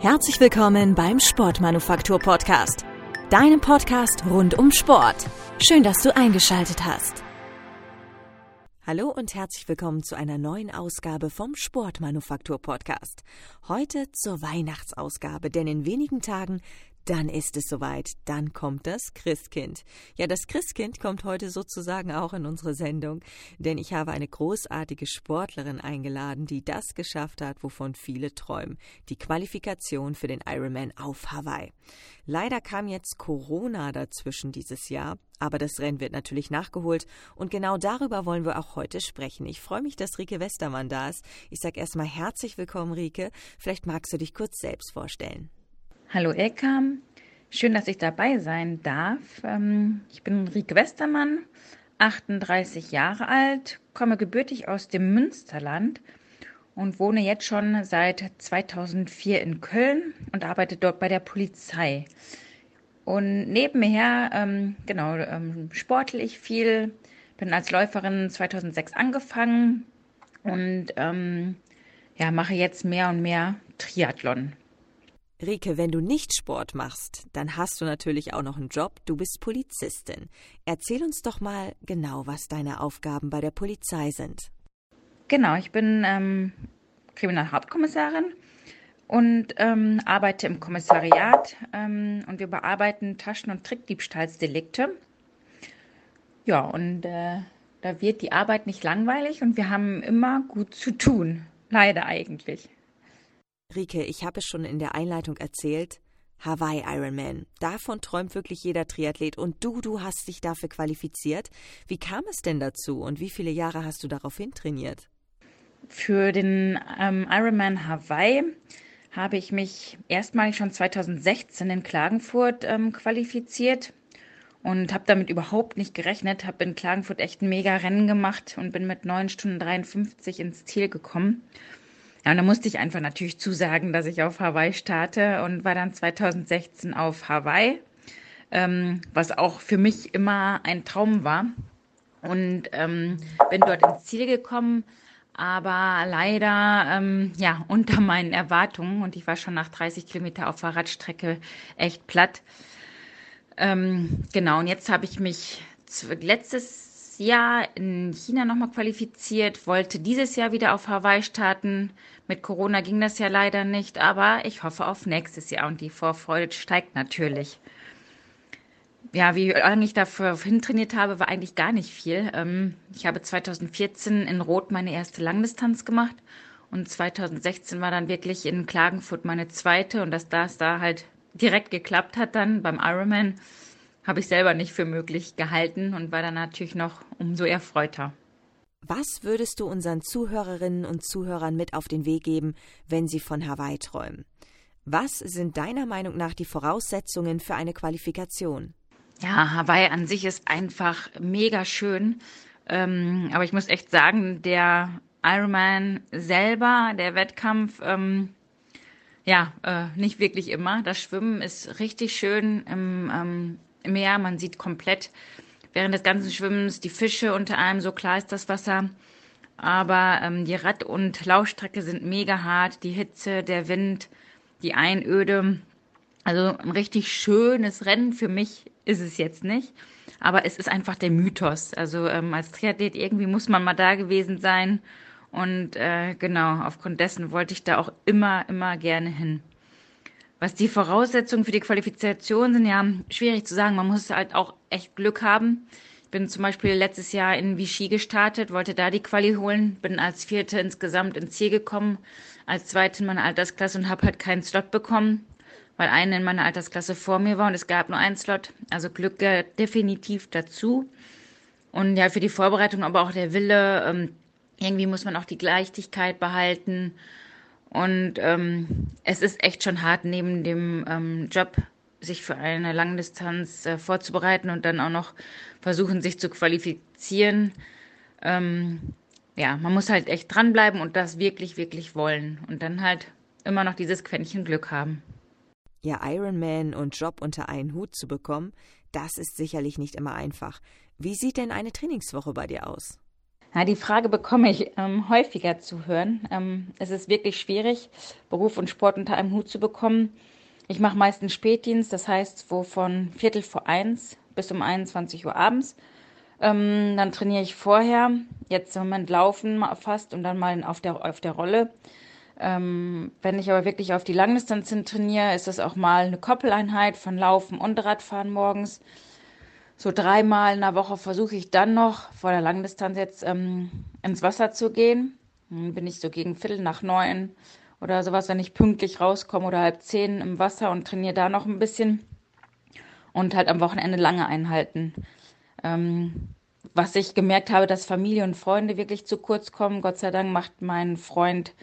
Herzlich willkommen beim Sportmanufaktur Podcast, deinem Podcast rund um Sport. Schön, dass du eingeschaltet hast. Hallo und herzlich willkommen zu einer neuen Ausgabe vom Sportmanufaktur Podcast. Heute zur Weihnachtsausgabe, denn in wenigen Tagen dann ist es soweit, dann kommt das Christkind. Ja, das Christkind kommt heute sozusagen auch in unsere Sendung, denn ich habe eine großartige Sportlerin eingeladen, die das geschafft hat, wovon viele träumen, die Qualifikation für den Ironman auf Hawaii. Leider kam jetzt Corona dazwischen dieses Jahr, aber das Rennen wird natürlich nachgeholt und genau darüber wollen wir auch heute sprechen. Ich freue mich, dass Rike Westermann da ist. Ich sage erstmal herzlich willkommen, Rike. Vielleicht magst du dich kurz selbst vorstellen. Hallo Ilka, schön, dass ich dabei sein darf. Ähm, ich bin Rieke Westermann, 38 Jahre alt, komme gebürtig aus dem Münsterland und wohne jetzt schon seit 2004 in Köln und arbeite dort bei der Polizei. Und nebenher, ähm, genau, ähm, sportle ich viel, bin als Läuferin 2006 angefangen und ähm, ja, mache jetzt mehr und mehr Triathlon. Rike, wenn du nicht Sport machst, dann hast du natürlich auch noch einen Job. Du bist Polizistin. Erzähl uns doch mal genau, was deine Aufgaben bei der Polizei sind. Genau, ich bin ähm, Kriminalhauptkommissarin und ähm, arbeite im Kommissariat ähm, und wir bearbeiten Taschen- und Trickdiebstahlsdelikte. Ja, und äh, da wird die Arbeit nicht langweilig und wir haben immer gut zu tun. Leider eigentlich. Rike, ich habe es schon in der Einleitung erzählt. Hawaii Ironman. Davon träumt wirklich jeder Triathlet und du, du hast dich dafür qualifiziert. Wie kam es denn dazu und wie viele Jahre hast du daraufhin trainiert? Für den ähm, Ironman Hawaii habe ich mich erstmalig schon 2016 in Klagenfurt ähm, qualifiziert und habe damit überhaupt nicht gerechnet. Habe in Klagenfurt echt ein mega Rennen gemacht und bin mit 9 Stunden 53 ins Ziel gekommen. Ja, und da musste ich einfach natürlich zusagen, dass ich auf Hawaii starte und war dann 2016 auf Hawaii, ähm, was auch für mich immer ein Traum war. Und ähm, bin dort ins Ziel gekommen, aber leider ähm, ja unter meinen Erwartungen und ich war schon nach 30 Kilometer auf Fahrradstrecke echt platt. Ähm, genau, und jetzt habe ich mich letztes Jahr in China nochmal qualifiziert, wollte dieses Jahr wieder auf Hawaii starten, mit Corona ging das ja leider nicht, aber ich hoffe auf nächstes Jahr und die Vorfreude steigt natürlich. Ja, wie lange ich dafür hintrainiert habe, war eigentlich gar nicht viel. Ähm, ich habe 2014 in Rot meine erste Langdistanz gemacht und 2016 war dann wirklich in Klagenfurt meine zweite und dass das da halt direkt geklappt hat dann beim Ironman, habe ich selber nicht für möglich gehalten und war dann natürlich noch umso erfreuter. Was würdest du unseren Zuhörerinnen und Zuhörern mit auf den Weg geben, wenn sie von Hawaii träumen? Was sind deiner Meinung nach die Voraussetzungen für eine Qualifikation? Ja, Hawaii an sich ist einfach mega schön. Ähm, aber ich muss echt sagen, der Ironman selber, der Wettkampf, ähm, ja, äh, nicht wirklich immer. Das Schwimmen ist richtig schön im, ähm, im Meer. Man sieht komplett während des ganzen Schwimmens die Fische unter einem, so klar ist das Wasser. Aber ähm, die Rad- und Laufstrecke sind mega hart. Die Hitze, der Wind, die Einöde. Also ein richtig schönes Rennen für mich ist es jetzt nicht. Aber es ist einfach der Mythos. Also ähm, als Triathlet irgendwie muss man mal da gewesen sein. Und äh, genau, aufgrund dessen wollte ich da auch immer, immer gerne hin. Was die Voraussetzungen für die Qualifikation sind, ja, schwierig zu sagen. Man muss halt auch echt Glück haben. Ich bin zum Beispiel letztes Jahr in Vichy gestartet, wollte da die Quali holen, bin als Vierte insgesamt ins Ziel gekommen, als Zweite in meiner Altersklasse und habe halt keinen Slot bekommen, weil eine in meiner Altersklasse vor mir war und es gab nur einen Slot. Also Glück gehört definitiv dazu. Und ja, für die Vorbereitung aber auch der Wille, ähm, irgendwie muss man auch die Leichtigkeit behalten und ähm, es ist echt schon hart, neben dem ähm, Job sich für eine Langdistanz äh, vorzubereiten und dann auch noch versuchen, sich zu qualifizieren. Ähm, ja, man muss halt echt dranbleiben und das wirklich, wirklich wollen. Und dann halt immer noch dieses Quäntchen Glück haben. Ja, Ironman und Job unter einen Hut zu bekommen, das ist sicherlich nicht immer einfach. Wie sieht denn eine Trainingswoche bei dir aus? Ja, die Frage bekomme ich ähm, häufiger zu hören. Ähm, es ist wirklich schwierig, Beruf und Sport unter einem Hut zu bekommen. Ich mache meistens Spätdienst, das heißt, wo von Viertel vor eins bis um 21 Uhr abends. Ähm, dann trainiere ich vorher, jetzt im Moment laufen fast und dann mal auf der, auf der Rolle. Ähm, wenn ich aber wirklich auf die Langdistanz hin trainiere, ist das auch mal eine Koppeleinheit von Laufen und Radfahren morgens. So dreimal in der Woche versuche ich dann noch vor der Langdistanz jetzt ähm, ins Wasser zu gehen. Dann bin ich so gegen Viertel nach neun oder sowas, wenn ich pünktlich rauskomme oder halb zehn im Wasser und trainiere da noch ein bisschen. Und halt am Wochenende lange einhalten. Ähm, was ich gemerkt habe, dass Familie und Freunde wirklich zu kurz kommen. Gott sei Dank macht mein Freund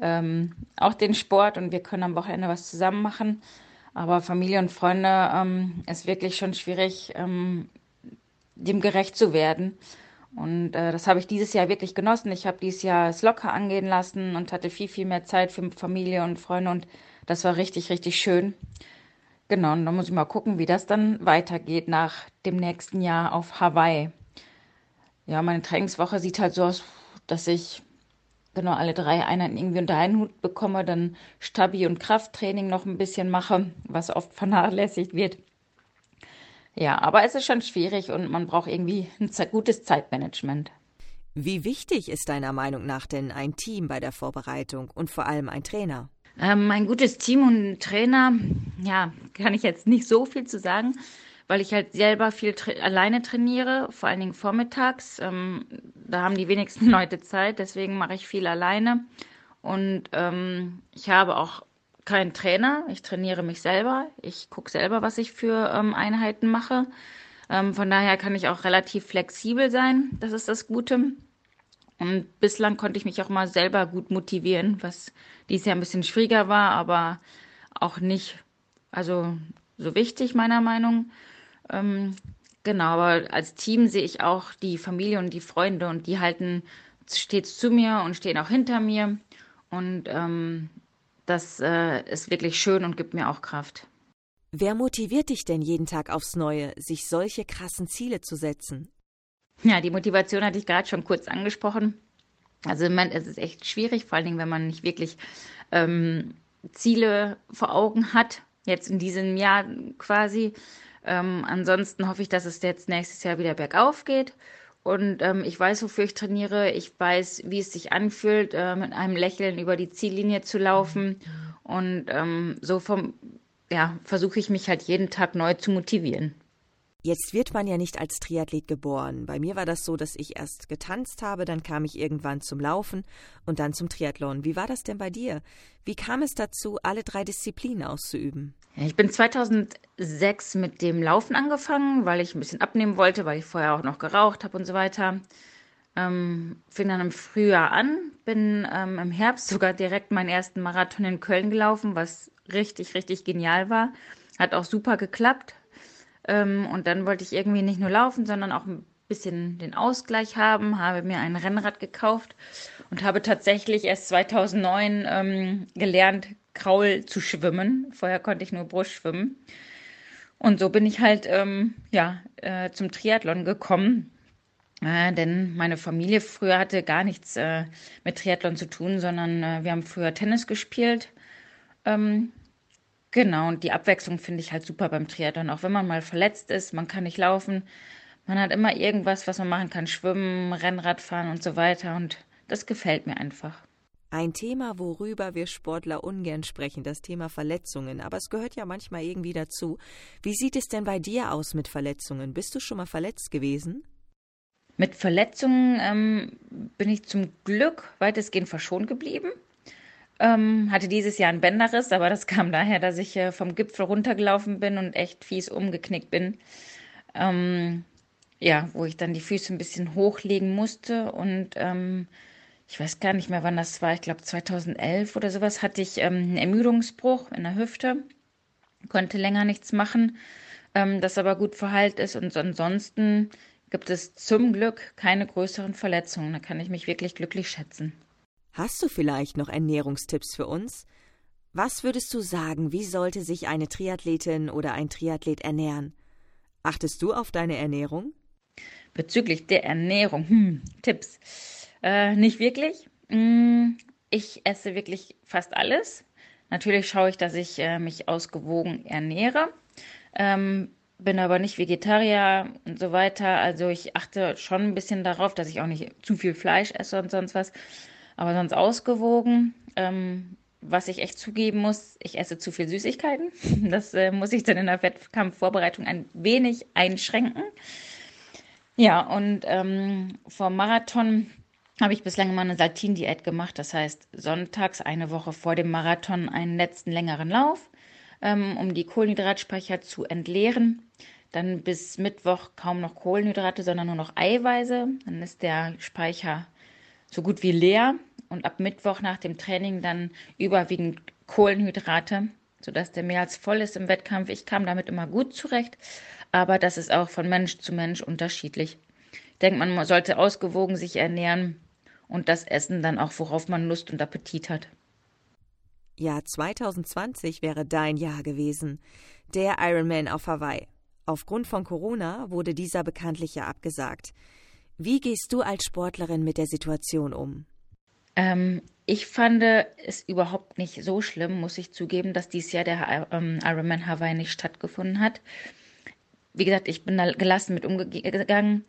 ähm, auch den Sport und wir können am Wochenende was zusammen machen. Aber Familie und Freunde ähm, ist wirklich schon schwierig, ähm, dem gerecht zu werden. Und äh, das habe ich dieses Jahr wirklich genossen. Ich habe dieses Jahr es locker angehen lassen und hatte viel, viel mehr Zeit für Familie und Freunde und das war richtig, richtig schön. Genau, und da muss ich mal gucken, wie das dann weitergeht nach dem nächsten Jahr auf Hawaii. Ja, meine Trainingswoche sieht halt so aus, dass ich genau alle drei Einheiten irgendwie unter einen Hut bekomme, dann Stabi- und Krafttraining noch ein bisschen mache, was oft vernachlässigt wird. Ja, aber es ist schon schwierig und man braucht irgendwie ein gutes Zeitmanagement. Wie wichtig ist deiner Meinung nach denn ein Team bei der Vorbereitung und vor allem ein Trainer? Ähm, ein gutes Team und ein Trainer, ja, kann ich jetzt nicht so viel zu sagen weil ich halt selber viel tra alleine trainiere, vor allen Dingen vormittags. Ähm, da haben die wenigsten Leute Zeit, deswegen mache ich viel alleine. Und ähm, ich habe auch keinen Trainer. Ich trainiere mich selber. Ich gucke selber, was ich für ähm, Einheiten mache. Ähm, von daher kann ich auch relativ flexibel sein. Das ist das Gute. Und bislang konnte ich mich auch mal selber gut motivieren, was dieses Jahr ein bisschen schwieriger war, aber auch nicht, also so wichtig meiner Meinung. Ähm, genau, aber als Team sehe ich auch die Familie und die Freunde und die halten stets zu mir und stehen auch hinter mir. Und ähm, das äh, ist wirklich schön und gibt mir auch Kraft. Wer motiviert dich denn jeden Tag aufs Neue, sich solche krassen Ziele zu setzen? Ja, die Motivation hatte ich gerade schon kurz angesprochen. Also im Moment ist es echt schwierig, vor allen Dingen, wenn man nicht wirklich ähm, Ziele vor Augen hat, jetzt in diesem Jahr quasi. Ähm, ansonsten hoffe ich, dass es jetzt nächstes Jahr wieder bergauf geht. Und ähm, ich weiß, wofür ich trainiere. Ich weiß, wie es sich anfühlt, äh, mit einem Lächeln über die Ziellinie zu laufen. Und ähm, so ja, versuche ich mich halt jeden Tag neu zu motivieren. Jetzt wird man ja nicht als Triathlet geboren. Bei mir war das so, dass ich erst getanzt habe, dann kam ich irgendwann zum Laufen und dann zum Triathlon. Wie war das denn bei dir? Wie kam es dazu, alle drei Disziplinen auszuüben? Ich bin 2006 mit dem Laufen angefangen, weil ich ein bisschen abnehmen wollte, weil ich vorher auch noch geraucht habe und so weiter. Ähm, fing dann im Frühjahr an, bin ähm, im Herbst sogar direkt meinen ersten Marathon in Köln gelaufen, was richtig, richtig genial war. Hat auch super geklappt, ähm, und dann wollte ich irgendwie nicht nur laufen, sondern auch ein bisschen den Ausgleich haben, habe mir ein Rennrad gekauft und habe tatsächlich erst 2009 ähm, gelernt, Kraul zu schwimmen. Vorher konnte ich nur Brust schwimmen. Und so bin ich halt ähm, ja, äh, zum Triathlon gekommen. Äh, denn meine Familie früher hatte gar nichts äh, mit Triathlon zu tun, sondern äh, wir haben früher Tennis gespielt. Ähm, Genau, und die Abwechslung finde ich halt super beim Triathlon. Auch wenn man mal verletzt ist, man kann nicht laufen, man hat immer irgendwas, was man machen kann. Schwimmen, Rennrad fahren und so weiter. Und das gefällt mir einfach. Ein Thema, worüber wir Sportler ungern sprechen, das Thema Verletzungen. Aber es gehört ja manchmal irgendwie dazu. Wie sieht es denn bei dir aus mit Verletzungen? Bist du schon mal verletzt gewesen? Mit Verletzungen ähm, bin ich zum Glück weitestgehend verschont geblieben. Ähm, hatte dieses Jahr einen Bänderriss, aber das kam daher, dass ich äh, vom Gipfel runtergelaufen bin und echt fies umgeknickt bin. Ähm, ja, wo ich dann die Füße ein bisschen hochlegen musste und ähm, ich weiß gar nicht mehr, wann das war. Ich glaube 2011 oder sowas hatte ich ähm, einen Ermüdungsbruch in der Hüfte, konnte länger nichts machen, ähm, das aber gut verheilt ist und ansonsten gibt es zum Glück keine größeren Verletzungen. Da kann ich mich wirklich glücklich schätzen. Hast du vielleicht noch Ernährungstipps für uns? Was würdest du sagen, wie sollte sich eine Triathletin oder ein Triathlet ernähren? Achtest du auf deine Ernährung? Bezüglich der Ernährung, hm, Tipps. Äh, nicht wirklich. Hm, ich esse wirklich fast alles. Natürlich schaue ich, dass ich äh, mich ausgewogen ernähre. Ähm, bin aber nicht Vegetarier und so weiter. Also ich achte schon ein bisschen darauf, dass ich auch nicht zu viel Fleisch esse und sonst was. Aber sonst ausgewogen. Ähm, was ich echt zugeben muss, ich esse zu viel Süßigkeiten. Das äh, muss ich dann in der Wettkampfvorbereitung ein wenig einschränken. Ja, und ähm, vor Marathon habe ich bislang immer eine Saltin-Diät gemacht. Das heißt, sonntags eine Woche vor dem Marathon einen letzten längeren Lauf, ähm, um die Kohlenhydratspeicher zu entleeren. Dann bis Mittwoch kaum noch Kohlenhydrate, sondern nur noch Eiweiße. Dann ist der Speicher so gut wie leer. Und ab Mittwoch nach dem Training dann überwiegend Kohlenhydrate, sodass der mehr als voll ist im Wettkampf. Ich kam damit immer gut zurecht, aber das ist auch von Mensch zu Mensch unterschiedlich. Ich denke, man sollte ausgewogen sich ernähren und das Essen dann auch, worauf man Lust und Appetit hat. Ja, 2020 wäre dein Jahr gewesen. Der Ironman auf Hawaii. Aufgrund von Corona wurde dieser bekanntlich ja abgesagt. Wie gehst du als Sportlerin mit der Situation um? Ähm, ich fand es überhaupt nicht so schlimm, muss ich zugeben, dass dieses Jahr der ähm, Ironman Hawaii nicht stattgefunden hat. Wie gesagt, ich bin da gelassen mit umgegangen.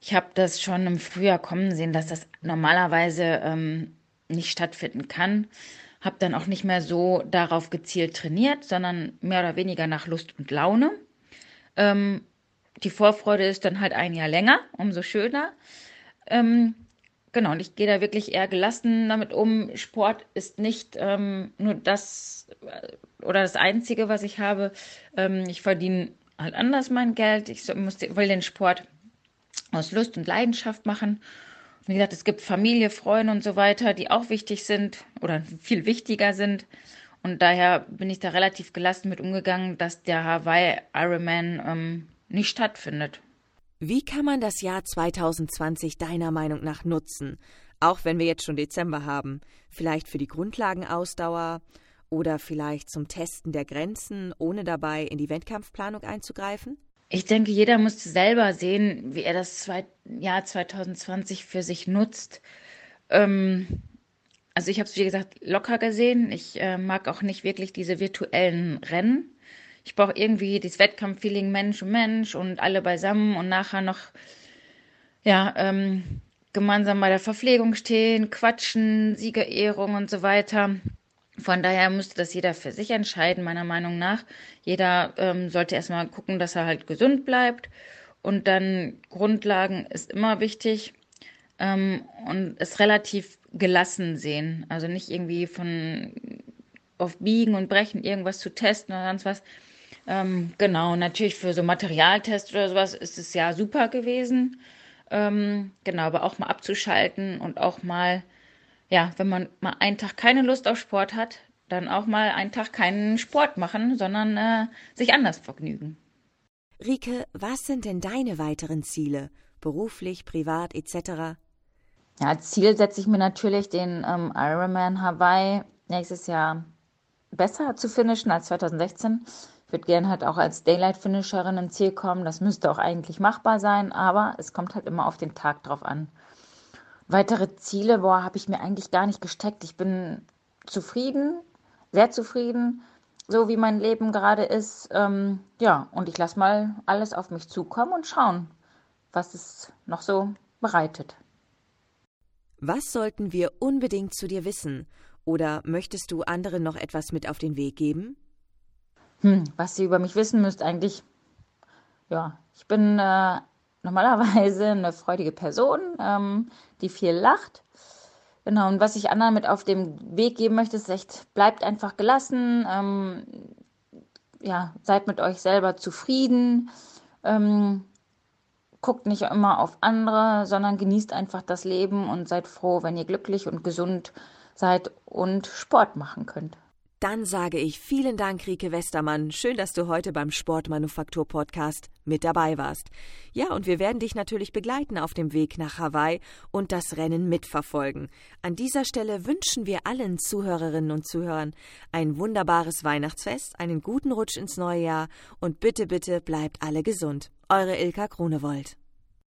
Ich habe das schon im Frühjahr kommen sehen, dass das normalerweise ähm, nicht stattfinden kann. Habe dann auch nicht mehr so darauf gezielt trainiert, sondern mehr oder weniger nach Lust und Laune. Ähm, die Vorfreude ist dann halt ein Jahr länger, umso schöner. Ähm, genau, und ich gehe da wirklich eher gelassen damit um. Sport ist nicht ähm, nur das äh, oder das Einzige, was ich habe. Ähm, ich verdiene halt anders mein Geld. Ich muss, will den Sport aus Lust und Leidenschaft machen. Wie gesagt, es gibt Familie, Freunde und so weiter, die auch wichtig sind oder viel wichtiger sind. Und daher bin ich da relativ gelassen mit umgegangen, dass der Hawaii Ironman ähm, nicht stattfindet. Wie kann man das Jahr 2020 deiner Meinung nach nutzen? Auch wenn wir jetzt schon Dezember haben. Vielleicht für die Grundlagenausdauer oder vielleicht zum Testen der Grenzen, ohne dabei in die Wettkampfplanung einzugreifen? Ich denke, jeder muss selber sehen, wie er das Jahr 2020 für sich nutzt. Ähm, also ich habe es, wie gesagt, locker gesehen. Ich äh, mag auch nicht wirklich diese virtuellen Rennen. Ich brauche irgendwie das Wettkampffeeling Mensch und Mensch und alle beisammen und nachher noch ja, ähm, gemeinsam bei der Verpflegung stehen, quatschen, Siegerehrung und so weiter. Von daher müsste das jeder für sich entscheiden, meiner Meinung nach. Jeder ähm, sollte erstmal gucken, dass er halt gesund bleibt. Und dann Grundlagen ist immer wichtig ähm, und es relativ gelassen sehen. Also nicht irgendwie von auf Biegen und Brechen irgendwas zu testen oder sonst was. Ähm, genau, natürlich für so Materialtests oder sowas ist es ja super gewesen. Ähm, genau, aber auch mal abzuschalten und auch mal ja, wenn man mal einen Tag keine Lust auf Sport hat, dann auch mal einen Tag keinen Sport machen, sondern äh, sich anders vergnügen. Rike, was sind denn deine weiteren Ziele? Beruflich, privat etc.? Ja, Ziel setze ich mir natürlich, den ähm, Ironman Hawaii nächstes Jahr besser zu finishen als 2016. Ich würde gerne halt auch als Daylight-Finisherin ins Ziel kommen. Das müsste auch eigentlich machbar sein, aber es kommt halt immer auf den Tag drauf an. Weitere Ziele, boah, habe ich mir eigentlich gar nicht gesteckt. Ich bin zufrieden, sehr zufrieden, so wie mein Leben gerade ist. Ähm, ja, und ich lasse mal alles auf mich zukommen und schauen, was es noch so bereitet. Was sollten wir unbedingt zu dir wissen? Oder möchtest du anderen noch etwas mit auf den Weg geben? Hm, was ihr über mich wissen müsst, eigentlich, ja, ich bin äh, normalerweise eine freudige Person, ähm, die viel lacht. Genau, und was ich anderen mit auf den Weg geben möchte, ist echt, bleibt einfach gelassen, ähm, ja, seid mit euch selber zufrieden, ähm, guckt nicht immer auf andere, sondern genießt einfach das Leben und seid froh, wenn ihr glücklich und gesund seid und Sport machen könnt. Dann sage ich vielen Dank, Rike Westermann. Schön, dass du heute beim Sportmanufaktur Podcast mit dabei warst. Ja, und wir werden dich natürlich begleiten auf dem Weg nach Hawaii und das Rennen mitverfolgen. An dieser Stelle wünschen wir allen Zuhörerinnen und Zuhörern ein wunderbares Weihnachtsfest, einen guten Rutsch ins neue Jahr und bitte, bitte bleibt alle gesund. Eure Ilka Kronewold.